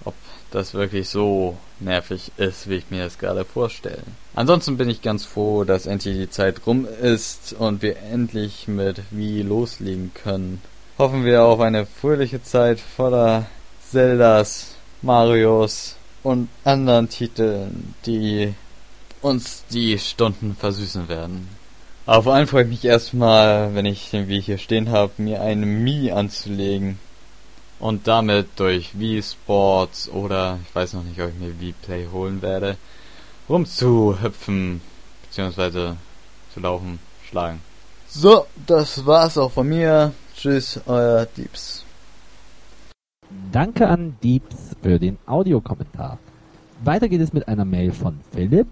ob das wirklich so nervig ist, wie ich mir das gerade vorstelle. Ansonsten bin ich ganz froh, dass endlich die Zeit rum ist und wir endlich mit Wie loslegen können. Hoffen wir auf eine fröhliche Zeit voller Zeldas, Marios und anderen Titeln, die uns die Stunden versüßen werden. Aber vor allem freue ich mich erstmal, wenn ich den Wii hier stehen habe, mir einen Mii anzulegen und damit durch Wii Sports oder ich weiß noch nicht, ob ich mir Wii Play holen werde, rumzuhüpfen bzw. zu laufen, schlagen. So, das war's auch von mir. Tschüss, euer Deeps. Danke an Deeps für den Audiokommentar. Weiter geht es mit einer Mail von Philipp.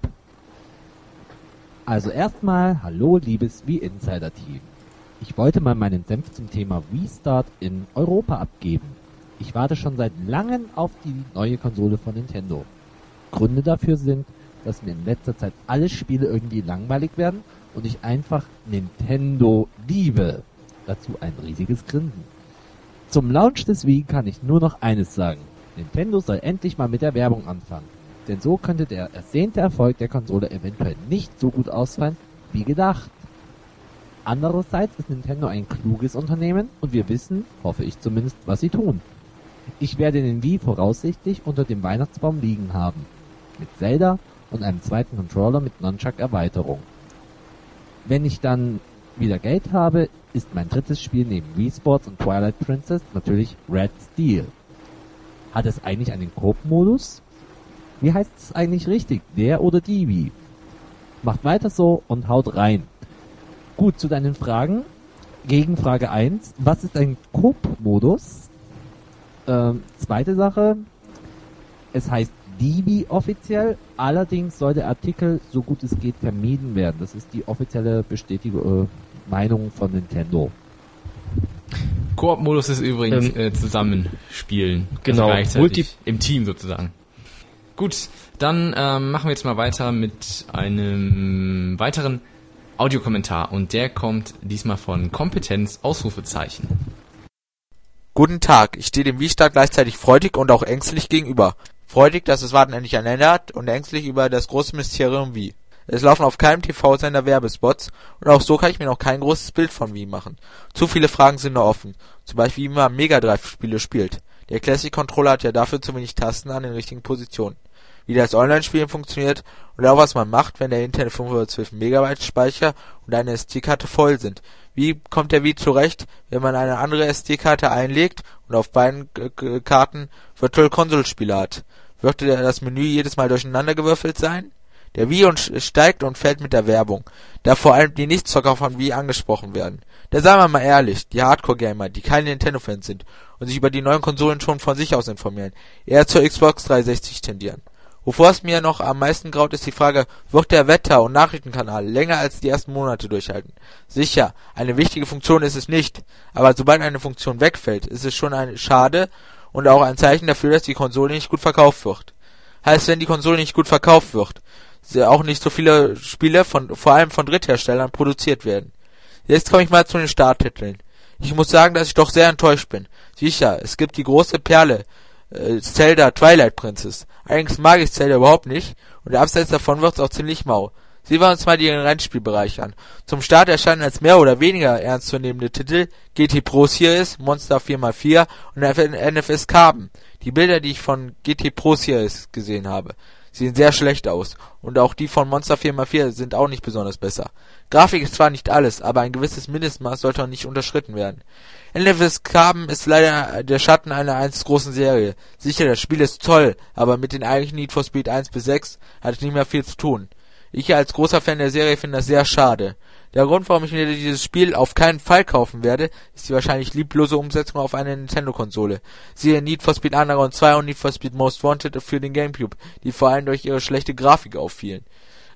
Also erstmal, hallo liebes Wii-Insider-Team. Ich wollte mal meinen Senf zum Thema Restart in Europa abgeben. Ich warte schon seit langem auf die neue Konsole von Nintendo. Gründe dafür sind, dass mir in letzter Zeit alle Spiele irgendwie langweilig werden und ich einfach Nintendo liebe. Dazu ein riesiges Grinsen. Zum Launch des Wii kann ich nur noch eines sagen. Nintendo soll endlich mal mit der Werbung anfangen. Denn so könnte der ersehnte Erfolg der Konsole eventuell nicht so gut ausfallen wie gedacht. Andererseits ist Nintendo ein kluges Unternehmen und wir wissen, hoffe ich zumindest, was sie tun. Ich werde den Wii voraussichtlich unter dem Weihnachtsbaum liegen haben. Mit Zelda und einem zweiten Controller mit Nunchuck-Erweiterung. Wenn ich dann wieder Geld habe, ist mein drittes Spiel neben Wii Sports und Twilight Princess natürlich Red Steel. Hat es eigentlich einen Coop-Modus? Wie heißt es eigentlich richtig? Der oder die Wii? Macht weiter so und haut rein. Gut, zu deinen Fragen. Gegenfrage 1. Was ist ein Coop-Modus? Ähm, zweite Sache. Es heißt Divi offiziell, allerdings soll der Artikel so gut es geht vermieden werden. Das ist die offizielle Bestätigung, äh, Meinung von Nintendo. Koop-Modus ist übrigens ähm, äh, zusammenspielen. Genau. Also Multi Im Team sozusagen. Gut, dann ähm, machen wir jetzt mal weiter mit einem weiteren Audiokommentar und der kommt diesmal von Kompetenz Ausrufezeichen. Guten Tag, ich stehe dem Wiestart gleichzeitig freudig und auch ängstlich gegenüber. Freudig, dass das Warten endlich ein Ende hat und ängstlich über das große Mysterium wie. Es laufen auf keinem TV-Sender Werbespots und auch so kann ich mir noch kein großes Bild von Wii machen. Zu viele Fragen sind noch offen. Zum Beispiel wie man Mega Drive Spiele spielt. Der Classic Controller hat ja dafür zu wenig Tasten an den richtigen Positionen. Wie das Online-Spielen funktioniert und auch was man macht, wenn der interne 512 Megabyte Speicher und eine SD-Karte voll sind. Wie kommt der Wii zurecht, wenn man eine andere SD-Karte einlegt und auf beiden Karten Virtual Console Spiele hat? Wird das Menü jedes Mal durcheinandergewürfelt sein? Der Wii steigt und fällt mit der Werbung, da vor allem die Nichtzocker von Wii angesprochen werden. Da seien wir mal ehrlich, die Hardcore-Gamer, die keine Nintendo-Fans sind und sich über die neuen Konsolen schon von sich aus informieren, eher zur Xbox 360 tendieren. Wovor es mir noch am meisten graut, ist die Frage, wird der Wetter- und Nachrichtenkanal länger als die ersten Monate durchhalten? Sicher, eine wichtige Funktion ist es nicht, aber sobald eine Funktion wegfällt, ist es schon ein Schade und auch ein Zeichen dafür, dass die Konsole nicht gut verkauft wird. Heißt, wenn die Konsole nicht gut verkauft wird, auch nicht so viele Spiele von vor allem von Drittherstellern produziert werden. Jetzt komme ich mal zu den Starttiteln. Ich muss sagen, dass ich doch sehr enttäuscht bin. Sicher, es gibt die große Perle, äh, Zelda Twilight Princess. Allerdings mag ich Zelda überhaupt nicht und abseits davon wird's auch ziemlich mau. Sehen wir uns mal den Rennspielbereich an. Zum Start erscheinen als mehr oder weniger ernstzunehmende Titel GT Pro Series, Monster 4x4 und NFS Carbon. Die Bilder, die ich von GT Pro Series gesehen habe, sehen sehr schlecht aus und auch die von Monster 4x4 sind auch nicht besonders besser. Grafik ist zwar nicht alles, aber ein gewisses Mindestmaß sollte auch nicht unterschritten werden. NFS Carbon ist leider der Schatten einer einst großen Serie. Sicher, das Spiel ist toll, aber mit den eigentlichen Need for Speed 1 bis 6 hat es nicht mehr viel zu tun. Ich als großer Fan der Serie finde das sehr schade. Der Grund, warum ich mir dieses Spiel auf keinen Fall kaufen werde, ist die wahrscheinlich lieblose Umsetzung auf eine Nintendo-Konsole. Siehe Need for Speed Underground 2 und Need for Speed Most Wanted für den Gamecube, die vor allem durch ihre schlechte Grafik auffielen.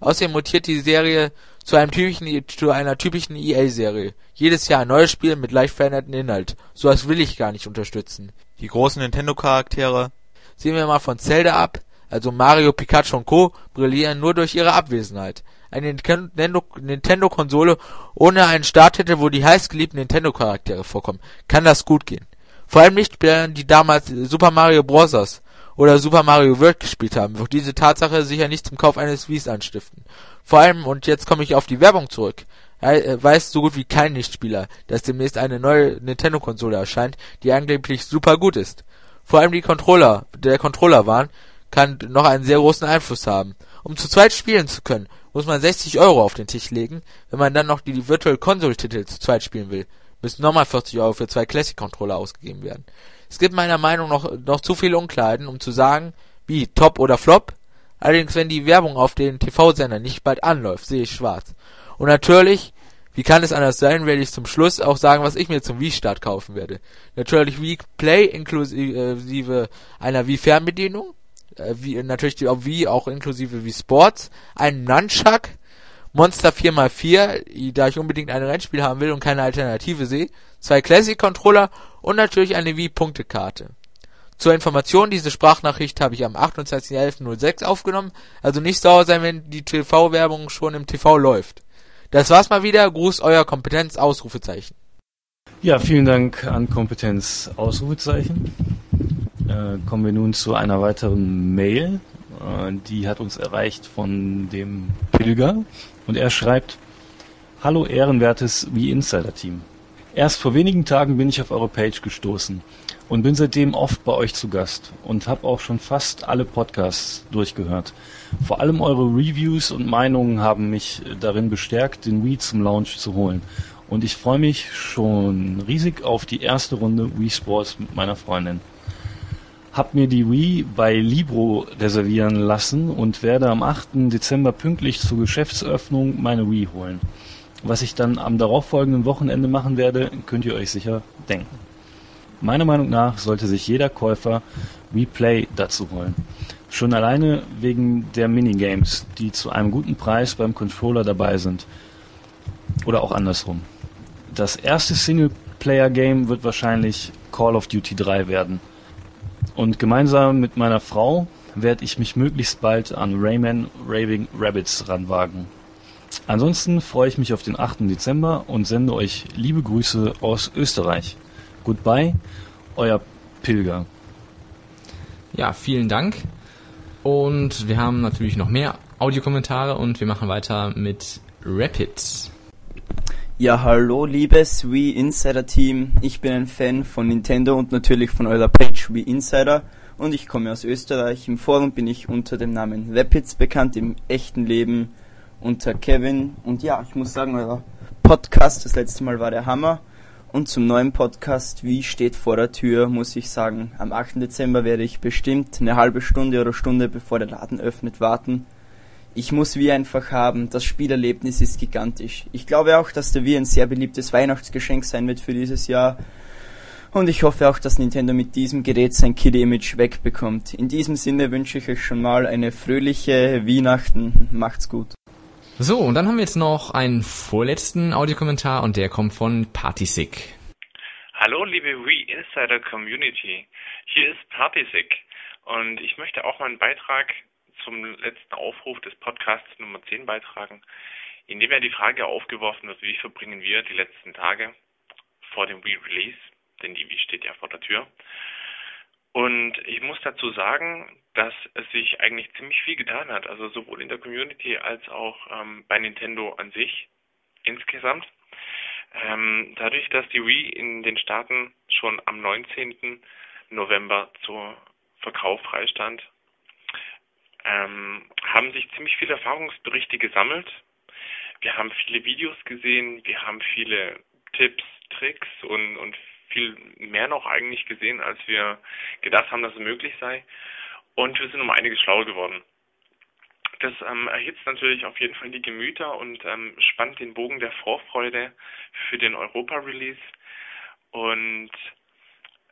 Außerdem mutiert die Serie zu einem typischen, zu einer typischen EA-Serie. Jedes Jahr ein neues Spiel mit leicht veränderten Inhalt. So was will ich gar nicht unterstützen. Die großen Nintendo-Charaktere. Sehen wir mal von Zelda ab, also Mario, Pikachu und Co. brillieren nur durch ihre Abwesenheit. Eine Nintendo-Konsole ohne einen Starttitel, wo die heißgeliebten Nintendo-Charaktere vorkommen. Kann das gut gehen? Vor allem nicht, während die damals Super Mario Bros. Oder Super Mario World gespielt haben, wird diese Tatsache sicher nicht zum Kauf eines Wies anstiften. Vor allem, und jetzt komme ich auf die Werbung zurück, weiß so gut wie kein Nichtspieler, dass demnächst eine neue Nintendo-Konsole erscheint, die angeblich super gut ist. Vor allem die Controller, der Controller-Wahn, kann noch einen sehr großen Einfluss haben. Um zu zweit spielen zu können, muss man 60 Euro auf den Tisch legen, wenn man dann noch die Virtual Console Titel zu zweit spielen will, müssen nochmal 40 Euro für zwei Classic Controller ausgegeben werden. Es gibt meiner Meinung nach noch, zu viele Unklarheiten, um zu sagen, wie Top oder Flop. Allerdings, wenn die Werbung auf den TV-Sendern nicht bald anläuft, sehe ich schwarz. Und natürlich, wie kann es anders sein, werde ich zum Schluss auch sagen, was ich mir zum Wii-Start kaufen werde. Natürlich Wii Play inklusive einer Wii-Fernbedienung, äh, wie, natürlich die Wii auch inklusive Wii Sports, ein Nunchuck, Monster 4x4, da ich unbedingt ein Rennspiel haben will und keine Alternative sehe, zwei Classic-Controller und natürlich eine Wii-Punktekarte. Zur Information, diese Sprachnachricht habe ich am 28.11.06 aufgenommen, also nicht sauer sein, wenn die TV-Werbung schon im TV läuft. Das war's mal wieder, Gruß euer Kompetenz, Ausrufezeichen. Ja, vielen Dank an Kompetenz, Ausrufezeichen. Äh, kommen wir nun zu einer weiteren Mail. Äh, die hat uns erreicht von dem Pilger und er schreibt, Hallo ehrenwertes wie Insider Team. Erst vor wenigen Tagen bin ich auf eure Page gestoßen und bin seitdem oft bei euch zu Gast und habe auch schon fast alle Podcasts durchgehört. Vor allem eure Reviews und Meinungen haben mich darin bestärkt, den Wii zum Launch zu holen. Und ich freue mich schon riesig auf die erste Runde Wii Sports mit meiner Freundin. Hab mir die Wii bei Libro reservieren lassen und werde am 8. Dezember pünktlich zur Geschäftseröffnung meine Wii holen. Was ich dann am darauffolgenden Wochenende machen werde, könnt ihr euch sicher denken. Meiner Meinung nach sollte sich jeder Käufer Wii Play dazu holen. Schon alleine wegen der Minigames, die zu einem guten Preis beim Controller dabei sind. Oder auch andersrum. Das erste Singleplayer-Game wird wahrscheinlich Call of Duty 3 werden. Und gemeinsam mit meiner Frau werde ich mich möglichst bald an Rayman Raving Rabbits ranwagen. Ansonsten freue ich mich auf den 8. Dezember und sende euch liebe Grüße aus Österreich. Goodbye, euer Pilger. Ja, vielen Dank. Und wir haben natürlich noch mehr Audiokommentare und wir machen weiter mit Rapids. Ja, hallo liebes Wii Insider Team. Ich bin ein Fan von Nintendo und natürlich von eurer Page Wii Insider und ich komme aus Österreich. Im Forum bin ich unter dem Namen Rapids bekannt, im echten Leben unter Kevin. Und ja, ich muss sagen, euer Podcast, das letzte Mal war der Hammer. Und zum neuen Podcast, wie steht vor der Tür, muss ich sagen, am 8. Dezember werde ich bestimmt eine halbe Stunde oder Stunde bevor der Laden öffnet warten. Ich muss wie einfach haben, das Spielerlebnis ist gigantisch. Ich glaube auch, dass der Wii ein sehr beliebtes Weihnachtsgeschenk sein wird für dieses Jahr. Und ich hoffe auch, dass Nintendo mit diesem Gerät sein Kid-Image wegbekommt. In diesem Sinne wünsche ich euch schon mal eine fröhliche Weihnachten. Macht's gut. So, und dann haben wir jetzt noch einen vorletzten Audiokommentar und der kommt von Partysick. Hallo liebe Wii Insider Community, hier ist Partysick und ich möchte auch meinen Beitrag zum letzten Aufruf des Podcasts Nummer 10 beitragen, in dem ja die Frage aufgeworfen wird, wie verbringen wir die letzten Tage vor dem Wii Release, denn die Wii steht ja vor der Tür. Und ich muss dazu sagen, dass es sich eigentlich ziemlich viel getan hat, also sowohl in der Community als auch ähm, bei Nintendo an sich insgesamt. Ähm, dadurch, dass die Wii in den Staaten schon am 19. November zur Verkauf freistand, ähm, haben sich ziemlich viele Erfahrungsberichte gesammelt. Wir haben viele Videos gesehen, wir haben viele Tipps, Tricks und, und viel mehr noch eigentlich gesehen, als wir gedacht haben, dass es möglich sei. Und wir sind um einiges schlauer geworden. Das ähm, erhitzt natürlich auf jeden Fall die Gemüter und ähm, spannt den Bogen der Vorfreude für den Europa-Release. Und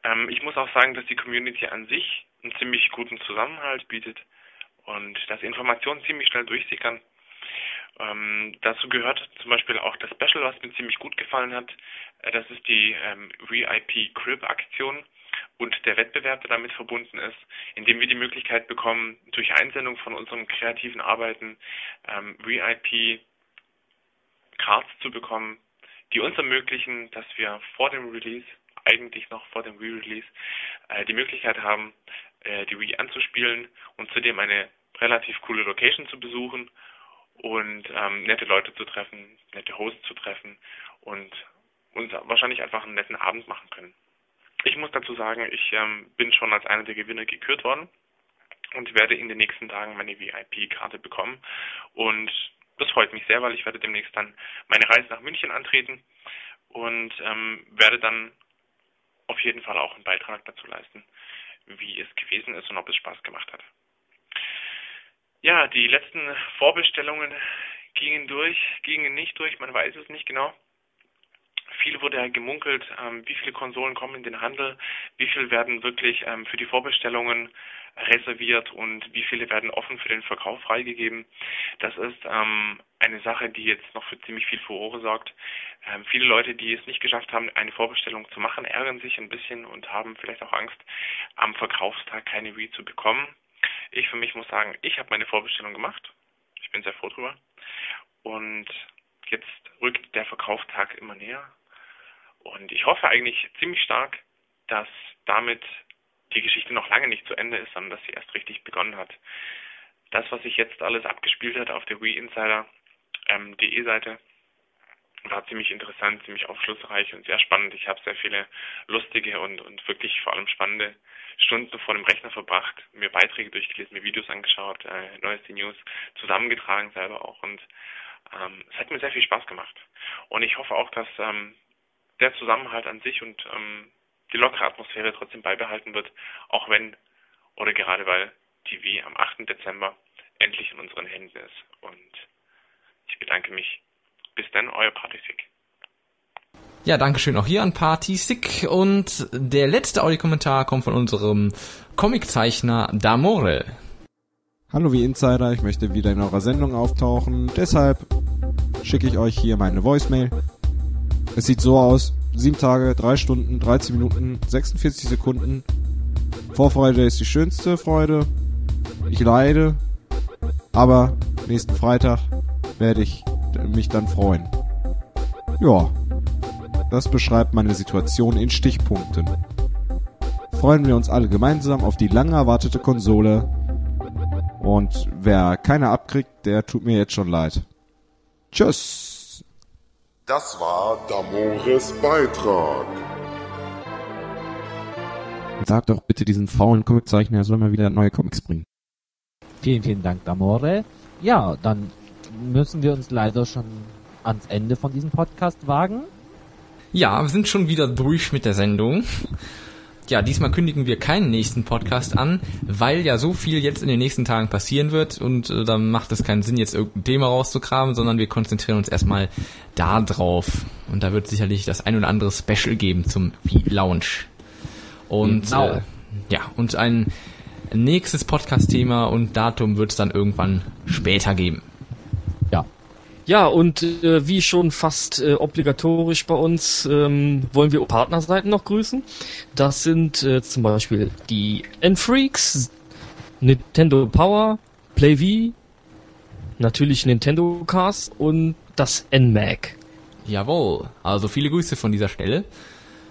ähm, ich muss auch sagen, dass die Community an sich einen ziemlich guten Zusammenhalt bietet und dass Informationen ziemlich schnell durchsickern. Ähm, dazu gehört zum Beispiel auch das Special, was mir ziemlich gut gefallen hat. Äh, das ist die ähm, VIP Crib Aktion und der Wettbewerb, der damit verbunden ist, indem wir die Möglichkeit bekommen, durch Einsendung von unseren kreativen Arbeiten ähm, VIP Cards zu bekommen, die uns ermöglichen, dass wir vor dem Release, eigentlich noch vor dem Re-Release, äh, die Möglichkeit haben, äh, die Wii anzuspielen und zudem eine relativ coole Location zu besuchen und ähm, nette Leute zu treffen, nette Hosts zu treffen und uns wahrscheinlich einfach einen netten Abend machen können. Ich muss dazu sagen, ich ähm, bin schon als einer der Gewinner gekürt worden und werde in den nächsten Tagen meine VIP-Karte bekommen. Und das freut mich sehr, weil ich werde demnächst dann meine Reise nach München antreten und ähm, werde dann auf jeden Fall auch einen Beitrag dazu leisten, wie es gewesen ist und ob es Spaß gemacht hat. Ja, die letzten Vorbestellungen gingen durch, gingen nicht durch, man weiß es nicht genau. Viel wurde ja gemunkelt, ähm, wie viele Konsolen kommen in den Handel, wie viel werden wirklich ähm, für die Vorbestellungen reserviert und wie viele werden offen für den Verkauf freigegeben. Das ist ähm, eine Sache, die jetzt noch für ziemlich viel Furore sorgt. Ähm, viele Leute, die es nicht geschafft haben, eine Vorbestellung zu machen, ärgern sich ein bisschen und haben vielleicht auch Angst, am Verkaufstag keine Wii zu bekommen. Ich für mich muss sagen, ich habe meine Vorbestellung gemacht. Ich bin sehr froh drüber. Und jetzt rückt der Verkaufstag immer näher. Und ich hoffe eigentlich ziemlich stark, dass damit die Geschichte noch lange nicht zu Ende ist, sondern dass sie erst richtig begonnen hat. Das, was sich jetzt alles abgespielt hat auf der Wii Insider ähm, Seite, war ziemlich interessant, ziemlich aufschlussreich und sehr spannend. Ich habe sehr viele lustige und, und wirklich vor allem spannende Stunden vor dem Rechner verbracht, mir Beiträge durchgelesen, mir Videos angeschaut, äh, neueste News zusammengetragen selber auch und ähm, es hat mir sehr viel Spaß gemacht. Und ich hoffe auch, dass ähm, der Zusammenhalt an sich und ähm, die lockere Atmosphäre trotzdem beibehalten wird, auch wenn oder gerade weil TV am 8. Dezember endlich in unseren Händen ist. Und ich bedanke mich. Bis dann, euer Partysick. Ja, Dankeschön auch hier an Partysick. Und der letzte Audiokommentar kommt von unserem Comiczeichner Damore. Hallo wie Insider, ich möchte wieder in eurer Sendung auftauchen. Deshalb schicke ich euch hier meine Voicemail. Es sieht so aus. 7 Tage, 3 Stunden, 13 Minuten, 46 Sekunden. Vorfreude ist die schönste Freude. Ich leide. Aber nächsten Freitag werde ich mich dann freuen. Ja, das beschreibt meine Situation in freuen wir uns alle gemeinsam auf die lang erwartete Konsole Und wer keine abkriegt, der tut mir jetzt schon leid. Tschüss. Das war Damores Beitrag. Sag doch bitte diesen faulen Comiczeichner, er soll mal wieder neue Comics bringen. Vielen, vielen Dank, Damore. Ja, dann müssen wir uns leider schon ans Ende von diesem Podcast wagen. Ja, wir sind schon wieder durch mit der Sendung. Ja, diesmal kündigen wir keinen nächsten Podcast an, weil ja so viel jetzt in den nächsten Tagen passieren wird und äh, dann macht es keinen Sinn, jetzt irgendein Thema rauszukramen, sondern wir konzentrieren uns erstmal da drauf. Und da wird sicherlich das ein oder andere Special geben zum V-Lounge. Und Genau. äh, ja, und ein nächstes Podcast-Thema und Datum wird es dann irgendwann später geben. Ja. Und äh, wie schon fast äh, obligatorisch bei uns, ähm, wollen wir Partnerseiten noch grüßen. Das sind äh, zum Beispiel die N-Freaks, Nintendo Power, PlayV, natürlich Nintendo Cast und das NMAC. Jawohl, also viele Grüße von dieser Stelle.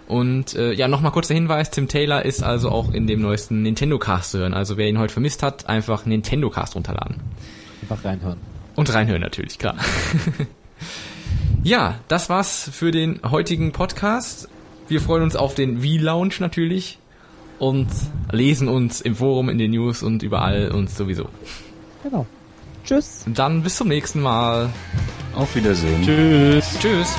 Und äh, ja, nochmal kurz der Hinweis, Tim Taylor ist also auch in dem neuesten Nintendo Cast zu hören. Also wer ihn heute vermisst hat, einfach Nintendo Cast runterladen. Einfach reinhören. Und reinhören natürlich, klar. *laughs* ja, das war's für den heutigen Podcast. Wir freuen uns auf den V-Lounge natürlich und lesen uns im Forum, in den News und überall und sowieso. Genau. Tschüss. Und dann bis zum nächsten Mal. Auf Wiedersehen. Tschüss. Tschüss.